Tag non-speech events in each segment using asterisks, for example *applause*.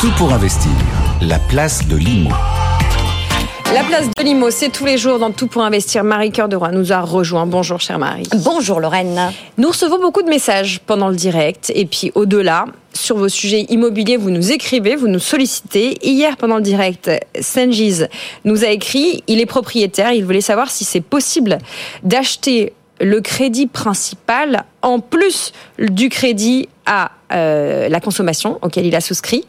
Tout pour investir, la place de l'IMO. La place de l'IMO, c'est tous les jours dans Tout pour investir. Marie Cœur de Roi nous a rejoint. Bonjour, chère Marie. Bonjour, Lorraine. Nous recevons beaucoup de messages pendant le direct et puis au-delà. Sur vos sujets immobiliers, vous nous écrivez, vous nous sollicitez. Hier, pendant le direct, Senjiz nous a écrit, il est propriétaire, il voulait savoir si c'est possible d'acheter le crédit principal en plus du crédit à euh, la consommation auquel il a souscrit.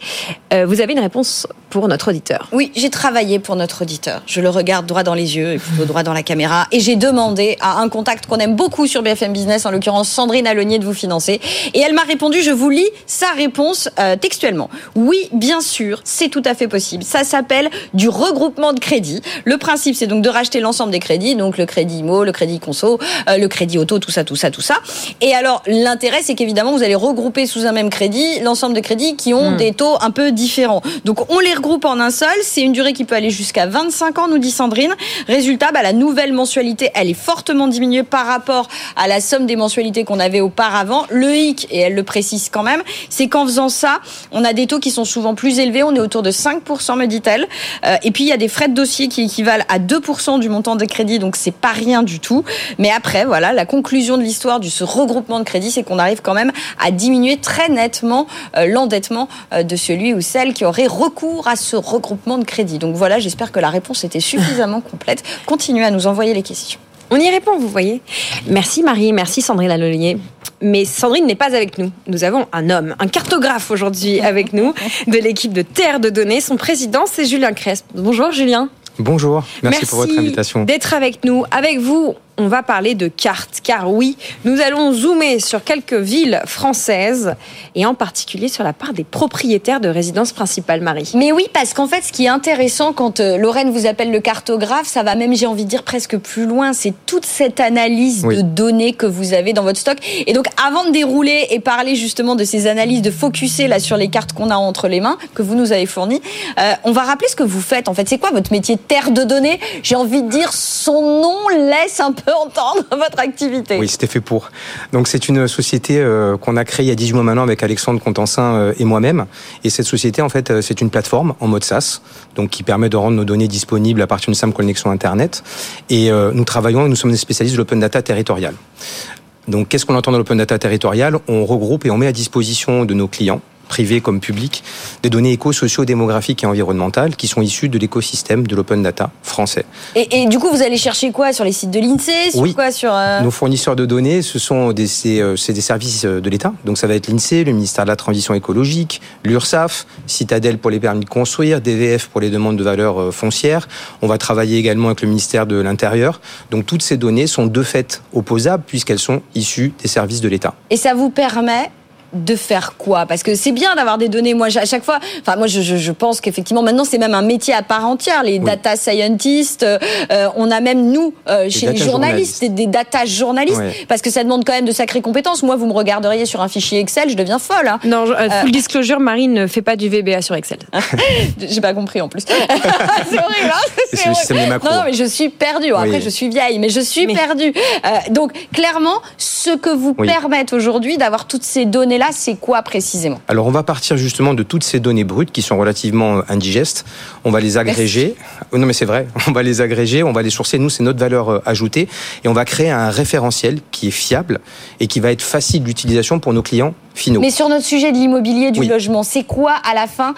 Euh, vous avez une réponse pour notre auditeur Oui, j'ai travaillé pour notre auditeur. Je le regarde droit dans les yeux et plutôt droit dans la caméra. Et j'ai demandé à un contact qu'on aime beaucoup sur BFM Business, en l'occurrence Sandrine Alonier, de vous financer. Et elle m'a répondu, je vous lis sa réponse euh, textuellement. Oui, bien sûr, c'est tout à fait possible. Ça s'appelle du regroupement de crédits. Le principe, c'est donc de racheter l'ensemble des crédits, donc le crédit IMO, le crédit conso, le crédit auto, tout ça, tout ça, tout ça. Et alors, l'intérêt, c'est qu'évidemment, vous allez regrouper sous un même crédit l'ensemble de crédits qui ont hmm. des taux un peu différents. Donc, on les regroupe en un seul. C'est une durée qui peut aller jusqu'à 25 ans, nous dit Sandrine. Résultat, bah, la nouvelle mensualité, elle est fortement diminuée par rapport à la somme des mensualités qu'on avait auparavant. Le hic, et elle le précise quand même, c'est qu'en faisant ça, on a des taux qui sont souvent plus élevés. On est autour de 5%, me dit-elle. Euh, et puis, il y a des frais de dossier qui équivalent à 2% du montant des crédits. Donc, c'est pas rien du tout. Mais après, voilà, la conclusion de l'histoire du ce regroupement regroupement de crédit, c'est qu'on arrive quand même à diminuer très nettement euh, l'endettement euh, de celui ou celle qui aurait recours à ce regroupement de crédit. Donc voilà, j'espère que la réponse était suffisamment *laughs* complète. Continuez à nous envoyer les questions. On y répond, vous voyez. Merci Marie, merci Sandrine Lalolier. Mais Sandrine n'est pas avec nous. Nous avons un homme, un cartographe aujourd'hui avec nous, de l'équipe de Terre de Données. Son président, c'est Julien Cresp. Bonjour Julien. Bonjour, merci, pour votre invitation. D'être avec nous. Avec vous, on va parler de cartes, car oui, nous allons zoomer sur quelques villes françaises, et en particulier sur la part des propriétaires de résidences principales, Marie. Mais oui, parce qu'en fait, ce qui est intéressant quand euh, Lorraine vous appelle le cartographe, ça va même, j'ai envie de dire, presque plus loin, c'est toute cette analyse de données que vous avez dans votre stock. Et donc, avant de dérouler et parler justement de ces analyses, de focuser là sur les cartes qu'on a entre les mains, que vous nous avez fournies, euh, on va rappeler ce que vous faites. En fait, c'est quoi votre métier? De terre de données? J'ai envie de dire, son nom laisse un peu entendre *laughs* votre activité. Oui, c'était fait pour. Donc c'est une société euh, qu'on a créée il y a 18 mois maintenant avec Alexandre Contensin euh, et moi-même. Et cette société, en fait, euh, c'est une plateforme en mode SaaS, donc qui permet de rendre nos données disponibles à partir d'une simple connexion Internet. Et nous travaillons et nous sommes des spécialistes de l'open data territorial. Donc, qu'est-ce qu'on entend dans l'open data territorial? On regroupe et on met à disposition de nos clients privés comme publics, des données éco-socio-démographiques et environnementales qui sont issues de l'écosystème de l'open data français. Et, du coup, vous allez chercher quoi sur les sites de l'INSEE Oui. Quoi, sur, euh, Nos fournisseurs de données, ce sont des, euh, c'est, des services euh, de l'État. Donc ça va être l'INSEE, le ministère de la Transition écologique, l'URSSAF, Citadel pour les permis de construire, DVF pour les demandes de valeur foncière. On va travailler également avec le ministère de l'Intérieur. Donc toutes ces données sont de fait opposables puisqu'elles sont issues des services de l'État. Et ça vous permet de faire quoi? Parce que c'est bien d'avoir des données. Moi, à chaque fois, enfin, moi, je, je pense qu'effectivement, maintenant, c'est même un métier à part entière. Les data scientists, euh, on a même nous, euh, chez les journalistes, Des, data journalistes, parce que ça demande quand même de sacrées compétences. Moi, vous me regarderiez sur un fichier Excel, je deviens folle. Hein. Non, euh, full disclosure, Marine ne fait pas du VBA sur Excel. *laughs* J'ai pas compris en plus. *laughs* c'est horrible. Hein non, non, mais je suis perdue. Après, je suis vieille, mais je suis perdue. donc, clairement, ce que vous permettent aujourd'hui d'avoir toutes ces données là, c'est quoi précisément Alors, on va partir justement de toutes ces données brutes qui sont relativement euh, indigestes. On va les agréger. Euh, non, mais c'est vrai. *laughs* On va les agréger, on va les sourcer. Nous, c'est notre valeur euh, ajoutée. Et on va créer un référentiel qui est fiable et qui va être facile d'utilisation pour nos clients finaux. Mais sur notre sujet de l'immobilier, du logement, c'est quoi à la fin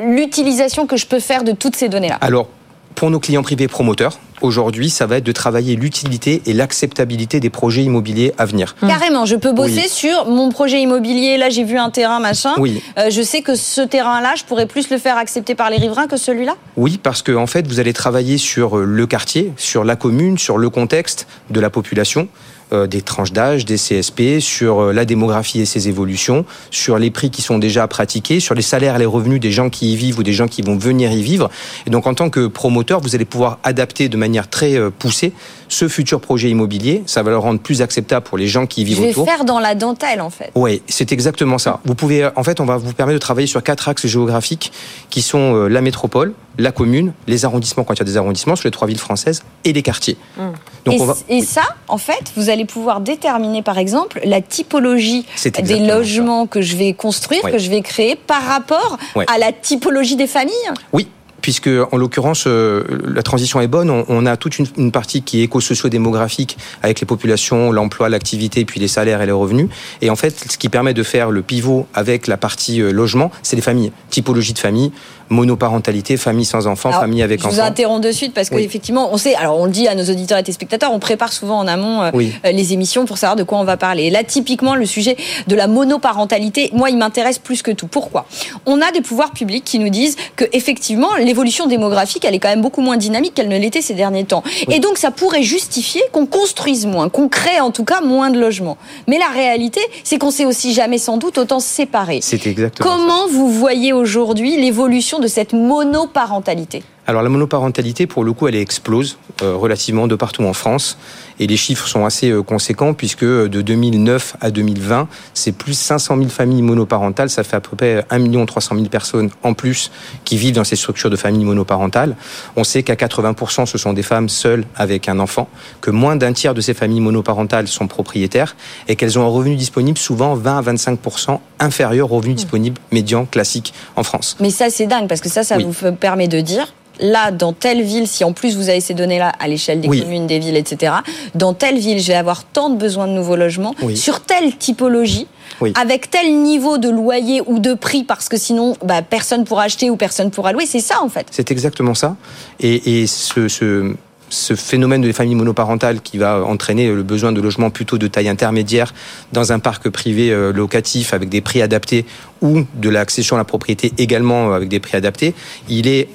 l'utilisation que je peux faire de toutes ces données-là? Alors, pour nos clients privés promoteurs, aujourd'hui, ça va être de travailler l'utilité et l'acceptabilité des projets immobiliers à venir. Mmh. Carrément, je peux bosser sur mon projet immobilier. Là, j'ai vu un terrain, machin. Oui. Euh, je sais que ce terrain-là, je pourrais plus le faire accepter par les riverains que celui-là? Oui, parce que en fait, vous allez travailler sur euh, le quartier, sur la commune, sur le contexte de la population. Euh, des tranches d'âge, des CSP, sur euh, la démographie et ses évolutions, sur les prix qui sont déjà pratiqués, sur les salaires et les revenus des gens qui y vivent ou des gens qui vont venir y vivre. Et donc en tant que promoteur, vous allez pouvoir adapter de manière très euh, poussée ce futur projet immobilier. Ça va le rendre plus acceptable pour les gens qui y vivent autour. Je vais faire dans la dentelle en fait. Oui, c'est exactement ça. Vous pouvez, en fait, on va vous permettre de travailler sur quatre axes géographiques qui sont la métropole, la commune, les arrondissements quand il y a des arrondissements sur les trois villes françaises et les quartiers. Mmh. Donc et, et ça, en fait, vous allez pouvoir déterminer, par exemple, la typologie des logements que je vais construire, que je vais créer par rapport à la typologie des familles Oui, puisque en l'occurrence euh, la transition est bonne. On, on a toute une, une partie qui est éco-socio-démographique avec les populations, l'emploi, l'activité, puis les salaires et les revenus. Et en fait, ce qui permet de faire le pivot avec la partie euh, logement, c'est les familles, typologie de famille, monoparentalité, famille sans enfants, Alors, famille avec je vous enfants. interromps de suite parce Oui. qu'effectivement, on sait, alors on le dit à nos auditeurs et téléspectateurs, on prépare souvent en amont euh, Oui. euh, les émissions pour savoir de quoi on va parler. Et là, typiquement, le sujet de la monoparentalité, moi, il m'intéresse plus que tout. Pourquoi? On a des pouvoirs publics qui nous disent que effectivement, l'évolution démographique, elle est quand même beaucoup moins dynamique qu'elle ne l'était ces derniers temps. Et donc, ça pourrait justifier qu'on construise moins, qu'on crée en tout cas moins de logements. Mais la réalité, c'est qu'on s'est aussi jamais sans doute autant séparés. C'est exactement ça. Comment vous voyez aujourd'hui l'évolution de cette monoparentalité Alors la monoparentalité, pour le coup, elle explose euh, relativement de partout en France. Et les chiffres sont assez euh, conséquents puisque euh, de 2009 à 2020, c'est plus 500 000 familles monoparentales. Ça fait à peu près 1 300 000 personnes en plus qui vivent dans ces structures de familles monoparentales. On sait qu'à 80%, ce sont des femmes seules avec un enfant, que moins d'un tiers de ces familles monoparentales sont propriétaires et qu'elles ont un revenu disponible souvent 20 à 25% inférieur au revenu disponible médian classique en France. Mais ça, c'est dingue, parce que ça, ça Oui. vous permet de dire, là, dans telle ville, si en plus vous avez ces données-là à l'échelle des Oui. communes, des villes, etc., dans telle ville, je vais avoir tant de besoins de nouveaux logements, Oui. sur telle typologie, Oui. avec tel niveau de loyer ou de prix, parce que sinon, bah, personne pourra acheter ou personne pourra louer. C'est ça, en fait. C'est exactement ça. Et, et ce, ce, ce phénomène de familles monoparentales qui va entraîner le besoin de logements plutôt de taille intermédiaire dans un parc privé euh, locatif avec des prix adaptés ou de l'accession à la propriété également avec des prix adaptés, il est,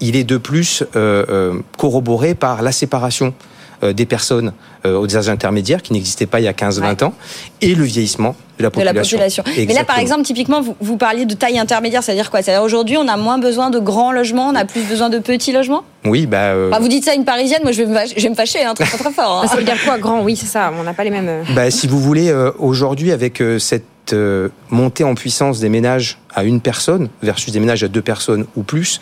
il est de plus euh, euh, corroboré par la séparation euh, des personnes aux âges intermédiaires qui n'existaient pas il y a 15-20 ans et le vieillissement de la de la population. population. Mais là, par exemple, typiquement, vous, vous parliez de taille intermédiaire, c'est-à-dire quoi? C'est-à-dire aujourd'hui, on a moins besoin de grands logements, on a plus besoin de petits logements? Oui, bah, euh, Enfin, Vous dites ça à une Parisienne, moi je vais me, fâcher- je vais me fâcher, hein, très, très, très fort. hein. Ça veut dire quoi, grand? Oui, c'est ça. On n'a pas les mêmes. euh, Bah, si vous voulez, euh, aujourd'hui, avec euh, cette euh, montée en puissance des ménages à une personne versus des ménages à deux personnes ou plus,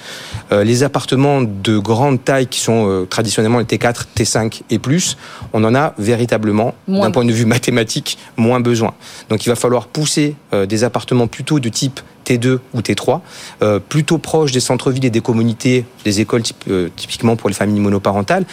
euh, les appartements de grande taille qui sont euh, traditionnellement les T4, T5 et plus, on en a véritablement, d'un point de vue mathématique, moins besoin. Donc il va falloir pousser euh, des appartements plutôt de type T2 ou T3, euh, plutôt proches des centres-villes et des communautés, des écoles type- euh, typiquement pour les familles monoparentales,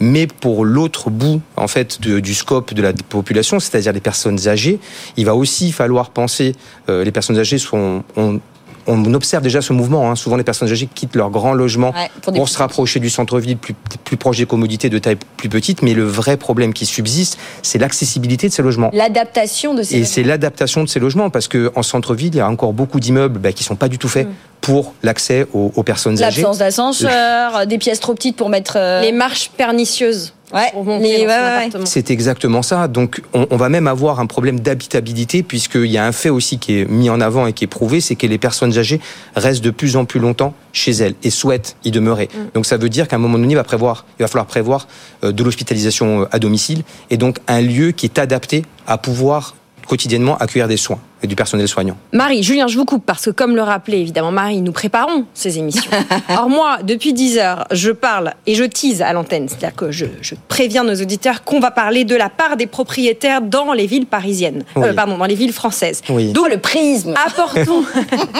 mais pour l'autre bout en fait de- du scope de la population, c'est-à-dire les personnes âgées, il va aussi falloir penser. euh, les personnes âgées sont on, on observe déjà ce mouvement. hein. Souvent, les personnes âgées quittent leur grand logement Ouais, pour se rapprocher du centre-ville, plus, plus proche des commodités de taille plus petite. Mais le vrai problème qui subsiste, c'est l'accessibilité de ces logements. L'adaptation de ces Et c'est l'adaptation de ces logements, parce que en centre-ville, il y a encore beaucoup d'immeubles bah, qui sont pas du tout faits pour l'accès aux, aux personnes âgées. L'absence d'ascenseur, des pièces trop petites pour mettre. euh, Les marches pernicieuses. Ouais, pour. C'est exactement ça. Donc, on, on va même avoir un problème d'habitabilité, puisqu'il y a un fait aussi qui est mis en avant et qui est prouvé, c'est que les personnes âgées restent de plus en plus longtemps chez elles et souhaitent y demeurer. Donc, ça veut dire qu'à un moment donné, il va, prévoir, il va falloir prévoir euh, de l'hospitalisation euh, à domicile et donc un lieu qui est adapté à pouvoir quotidiennement accueillir des soins et du personnel soignant. Marie, Julien, je vous coupe parce que, comme le rappelait évidemment Marie, nous préparons ces émissions. *laughs* Or, moi, depuis 10 heures, je parle et je tease à l'antenne. C'est-à-dire que je, je préviens nos auditeurs qu'on va parler de la part des propriétaires dans les villes parisiennes. Euh, pardon, dans les villes françaises. Oui. D'où le prisme. Apportons,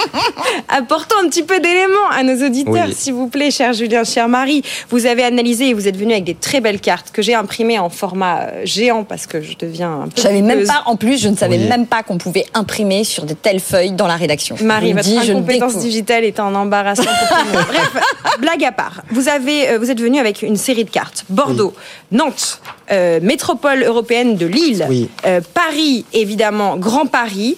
*laughs* apportons un petit peu d'éléments à nos auditeurs, Oui. s'il vous plaît, cher Julien, cher Marie. Vous avez analysé et vous êtes venu avec des très belles cartes que j'ai imprimées en format euh, géant parce que je deviens un peu. Je savais même pas, en plus, je ne savais Oui. même pas qu'on pouvait imprimer sur de telles feuilles dans la rédaction. Marie, votre dis, je le incompétence digitale est en embarrassant pour tout le monde. *laughs* Bref, blague à part. Vous, avez, euh, vous êtes venu avec une série de cartes. Bordeaux, Nantes, euh, métropole européenne de Lille, Oui. euh, Paris, évidemment, Grand Paris.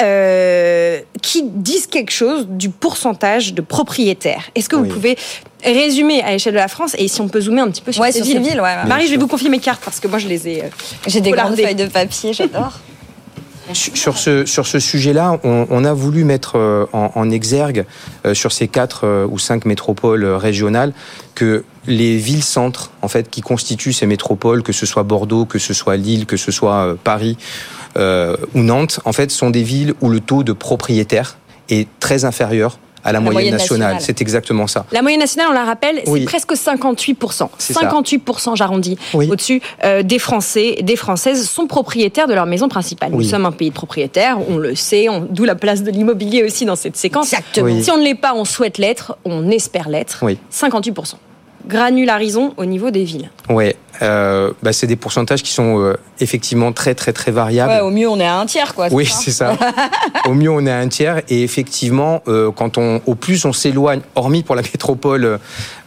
euh, qui disent quelque chose du pourcentage de propriétaires. Est-ce que vous pouvez résumer à l'échelle de la France et si on peut zoomer un petit peu sur Ouais, ces sur ces villes villes, ouais, ouais. Marie, je vais vous confier mes cartes parce que moi je les ai. euh, J'ai des grandes feuilles de papier, j'adore. *laughs* Sur ce, sur ce sujet-là, on, a voulu mettre euh, en, exergue euh, sur ces quatre euh, ou cinq métropoles euh, régionales que les villes-centres, en fait, qui constituent ces métropoles, que ce soit Bordeaux, que ce soit Lille, que ce soit Paris ou Nantes, en fait, sont des villes où le taux de propriétaires est très inférieur à la, moyenne, nationale. C'est exactement ça. La moyenne nationale, on la rappelle, c'est presque 58%. 58%, j'arrondis, au-dessus euh, des Français, des Françaises sont propriétaires de leur maison principale. Nous sommes un pays de propriétaires, on le sait, d'où la place de l'immobilier aussi dans cette séquence. Exactement. Si on ne l'est pas, on souhaite l'être, on espère l'être. 58% granularisons au niveau des villes. Oui, euh, bah, c'est des pourcentages qui sont euh, effectivement très très très variables. Ouais, au mieux on est à un tiers quoi. Oui, c'est ça. *laughs* au mieux on est à un tiers et effectivement euh, quand on au plus on s'éloigne, hormis pour la métropole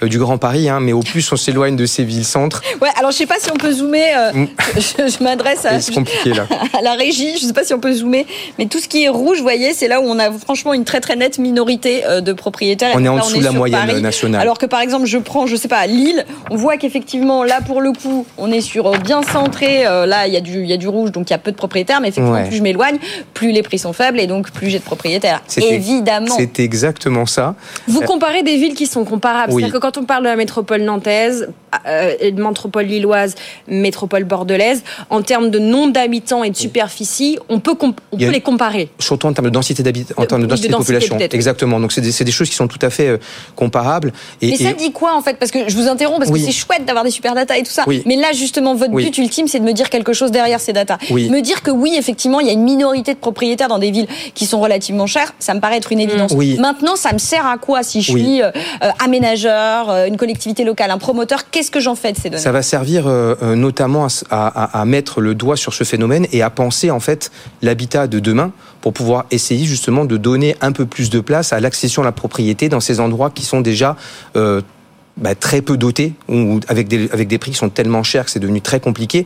du Grand Paris, hein, mais au plus on s'éloigne de ces villes centres. Ouais, alors je sais pas si on peut zoomer. Mm. je, m'adresse à, *laughs* *laughs* à, la régie. Je sais pas si on peut zoomer, mais tout ce qui est rouge, vous voyez, c'est là où on a franchement une très très nette minorité de propriétaires. On est en dessous de la moyenne nationale. Alors que par exemple, je prends, je sais pas, Lille, on voit qu'effectivement là pour le coup, on est sur euh, bien centré. Euh, là, il y, a du, il y a du rouge, donc il y a peu de propriétaires. Mais effectivement, plus je m'éloigne, plus les prix sont faibles et donc plus j'ai de propriétaires. Évidemment. C'est exactement ça. Vous comparez des villes qui sont comparables. C'est-à-dire que quand on parle de la métropole nantaise, de métropole lilloise, métropole bordelaise, en termes de nombre d'habitants et de superficie, on peut, on peut les comparer. Surtout en termes de densité d'habitants, en termes de densité de, population. Exactement. Donc c'est des, des, choses qui sont tout à fait comparables. Et, mais ça dit quoi en fait? Parce que je vous interromps parce que c'est chouette d'avoir des super data et tout ça. Mais là, justement, votre but ultime, c'est de me dire quelque chose derrière ces data. Me dire que oui, effectivement, il y a une minorité de propriétaires dans des villes qui sont relativement chères, ça me paraît être une évidence. Maintenant, ça me sert à quoi si je suis euh, aménageur, euh, une collectivité locale, un promoteur? Qu'est-ce que j'en fais de Ça va servir euh, notamment à, à, mettre le doigt sur ce phénomène et à penser en fait l'habitat de demain pour pouvoir essayer justement de donner un peu plus de place à l'accession à la propriété dans ces endroits qui sont déjà bah, très peu dotés, ou avec des, avec des prix qui sont tellement chers que c'est devenu très compliqué.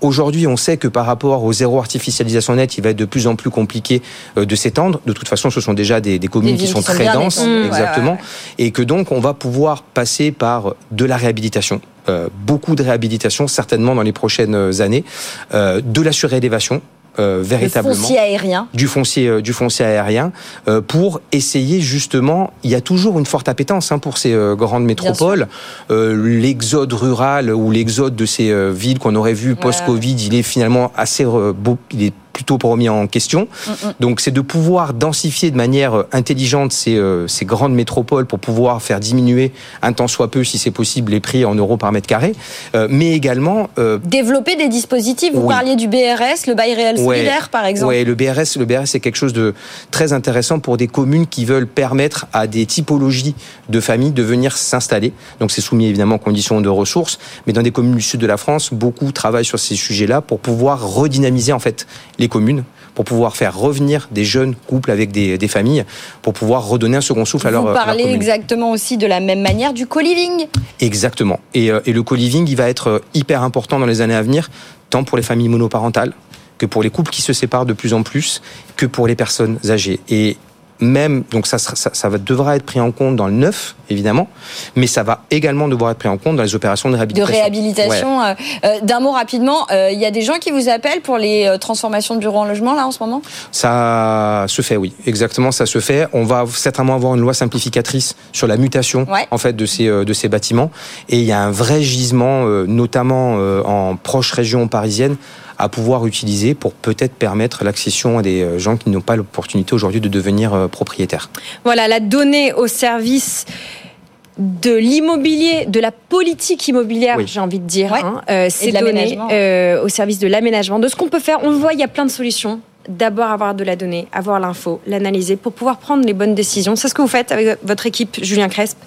Aujourd'hui, on sait que par rapport au zéro artificialisation nette, il va être de plus en plus compliqué euh, de s'étendre. De toute façon, ce sont déjà des, des communes qui sont, très denses, exactement, et que donc on va pouvoir passer par de la réhabilitation. Euh, beaucoup de réhabilitation certainement dans les prochaines années, euh, de la surélévation euh, véritablement foncier aérien, du foncier, euh, du foncier aérien, euh, pour essayer justement. Il y a toujours une forte appétence hein, pour ces grandes métropoles. l'exode rural ou l'exode de ces villes qu'on aurait vu post-Covid, il est finalement assez beau, il est plutôt remis en question. Mm, mm. Donc c'est de pouvoir densifier de manière euh, intelligente ces, euh, ces, grandes métropoles pour pouvoir faire diminuer un temps soit peu, si c'est possible, les prix en euros par mètre carré, euh, mais également... Développer des dispositifs, vous parliez du BRS, le bail réel solidaire par exemple. Oui, le BRS, le BRS c'est quelque chose de très intéressant pour des communes qui veulent permettre à des typologies de familles de venir s'installer. Donc c'est soumis évidemment aux conditions de ressources, mais dans des communes du sud de la France, beaucoup travaillent sur ces sujets-là pour pouvoir redynamiser en fait les communes pour pouvoir faire revenir des jeunes couples avec des, familles, pour pouvoir redonner un second souffle à leur Vous parlez exactement aussi de la même manière du co-living Exactement. Et, euh, et le co-living, il va être euh, hyper important dans les années à venir, tant pour les familles monoparentales que pour les couples qui se séparent de plus en plus, que pour les personnes âgées. Et même, donc ça, ça, ça, devra être pris en compte dans le neuf, évidemment, mais ça va également devoir être pris en compte dans les opérations de réhabilitation. De réhabilitation. Euh, euh, d'un mot rapidement, euh, il y a des gens qui vous appellent pour les transformations de bureaux en logement, là, en ce moment? Ça se fait, oui. Exactement, ça se fait. On va certainement avoir une loi simplificatrice sur la mutation, en fait, de ces, de ces bâtiments. Et il y a un vrai gisement, notamment en proche région parisienne, à pouvoir utiliser pour peut-être permettre l'accession à des euh, gens qui n'ont pas l'opportunité aujourd'hui de devenir euh, propriétaires. Voilà, la donnée au service de l'immobilier, de la politique immobilière, j'ai envie de dire. Hein, euh, c'est donné au service de l'aménagement, de ce qu'on peut faire. On le voit, il y a plein de solutions d'abord avoir de la donnée, avoir l'info, l'analyser pour pouvoir prendre les bonnes décisions. C'est ce que vous faites avec votre équipe, Julien Cresp,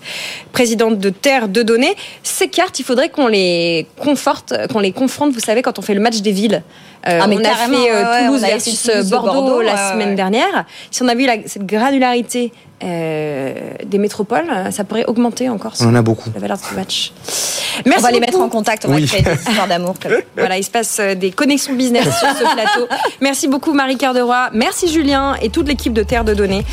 présidente de Terre de Données. Ces cartes, il faudrait qu'on les conforte, qu'on les confronte, vous savez, quand on fait le match des villes. Euh, ah, on a fait euh, Toulouse versus Bordeaux, la semaine dernière. Si on a vu cette granularité euh, des métropoles, ça pourrait augmenter encore on en a beaucoup. la valeur de ce match. Merci on va les mettre en contact, on va créer des histoires d'amour. voilà, il se passe des connexions business sur ce plateau. Merci beaucoup Marie Cœur de merci Julien et toute l'équipe de Terre de Données.